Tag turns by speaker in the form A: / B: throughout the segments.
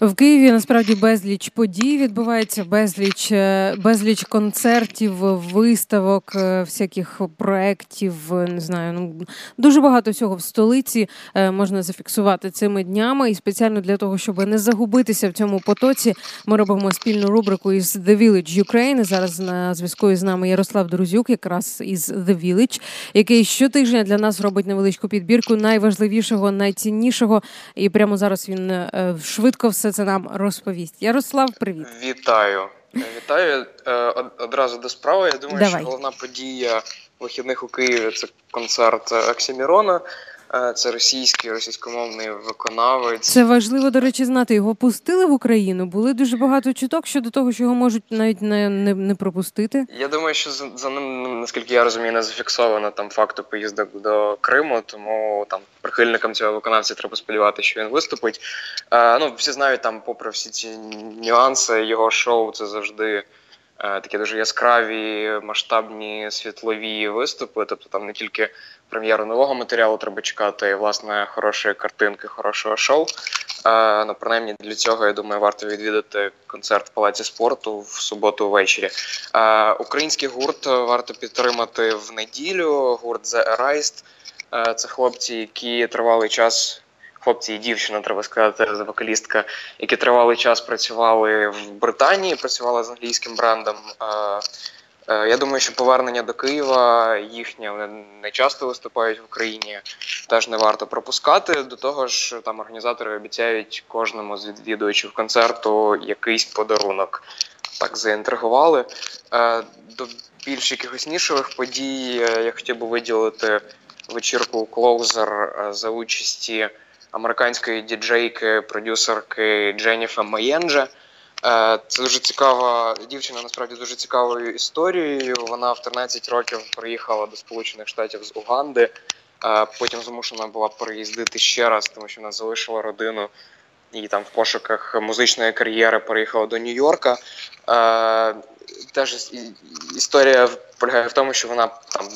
A: В Києві насправді безліч подій відбувається, безліч е, безліч концертів, виставок, е, всяких проєктів, Не знаю, ну дуже багато всього в столиці е, можна зафіксувати цими днями. І спеціально для того, щоб не загубитися в цьому потоці, ми робимо спільну рубрику із The Village Ukraine. Зараз на зв'язку із нами Ярослав Друзюк, якраз із The Village, який щотижня для нас робить невеличку підбірку найважливішого, найціннішого. І прямо зараз він швидко все це нам розповість. Ярослав, привіт.
B: Вітаю. Вітаю е, одразу до справи. Я думаю,
A: Давай.
B: що головна подія вихідних у Києві це концерт Оксімірона. Е, це російський російськомовний виконавець.
A: Це важливо, до речі, знати. Його пустили в Україну. Були дуже багато чуток щодо того, що його можуть навіть не не, не пропустити.
B: Я думаю, що за, за ним, наскільки я розумію, не зафіксовано там факту поїздок до Криму, тому там прихильникам цього виконавця треба сподіватися, що він виступить. Е, ну всі знають там, попри всі ці нюанси, його шоу це завжди. Е, такі дуже яскраві масштабні світлові виступи. Тобто там не тільки прем'єру нового матеріалу треба чекати, й власне хорошої картинки, хорошого шоу. Е, ну, принаймні для цього я думаю, варто відвідати концерт в палаці спорту в суботу ввечері. Е, український гурт варто підтримати в неділю. Гурт The Erased. Це хлопці, які тривалий час хлопці і дівчина, треба сказати, вокалістка, які тривалий час працювали в Британії, працювали з англійським брендом. Е, я думаю, що повернення до Києва їхнє вони не часто виступають в Україні, теж не варто пропускати. До того ж, там організатори обіцяють кожному з відвідувачів концерту якийсь подарунок. Так заінтригували. Е, до більш якихось нішових подій е, я хотів би виділити вечірку Клоузер за участі американської діджейки, продюсерки Дженніфа Маєнджа. Е, це дуже цікава дівчина, насправді дуже цікавою історією. Вона в 13 років приїхала до Сполучених Штатів з Уганди, е, потім змушена була переїздити ще раз, тому що вона залишила родину і там в пошуках музичної кар'єри переїхала до Нью-Йорка. Е, теж історія полягає в тому, що вона там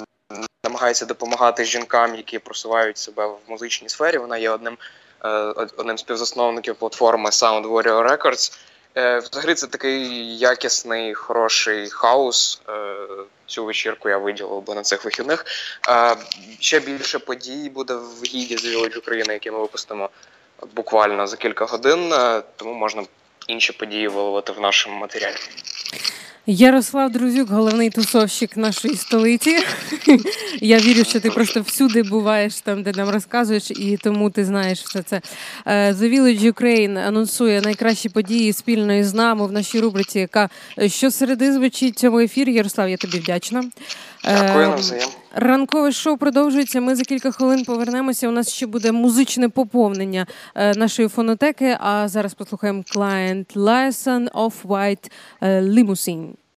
B: намагається допомагати жінкам, які просувають себе в музичній сфері. Вона є одним е, одним з співзасновників платформи Sound Warrior Records. Е, взагалі це такий якісний, хороший хаос. Е, цю вечірку я виділив би на цих вихідних. Ще більше подій буде в гіді з Village України, які ми випустимо буквально за кілька годин, тому можна інші події виловити в нашому матеріалі.
A: Ярослав Друзюк, головний тусовщик нашої столиці. Я вірю, що ти просто всюди буваєш там, де нам розказуєш, і тому ти знаєш все це. Е, The Village Ukraine анонсує найкращі події спільно із нами в нашій рубриці, яка щосереди звучить цьому ефірі. Ярослав, я тобі вдячна.
B: Дякую навзаєм.
A: Ранкове шоу продовжується. Ми за кілька хвилин повернемося. У нас ще буде музичне поповнення е, нашої фонотеки. А зараз послухаємо Client Liaison of White Limousine.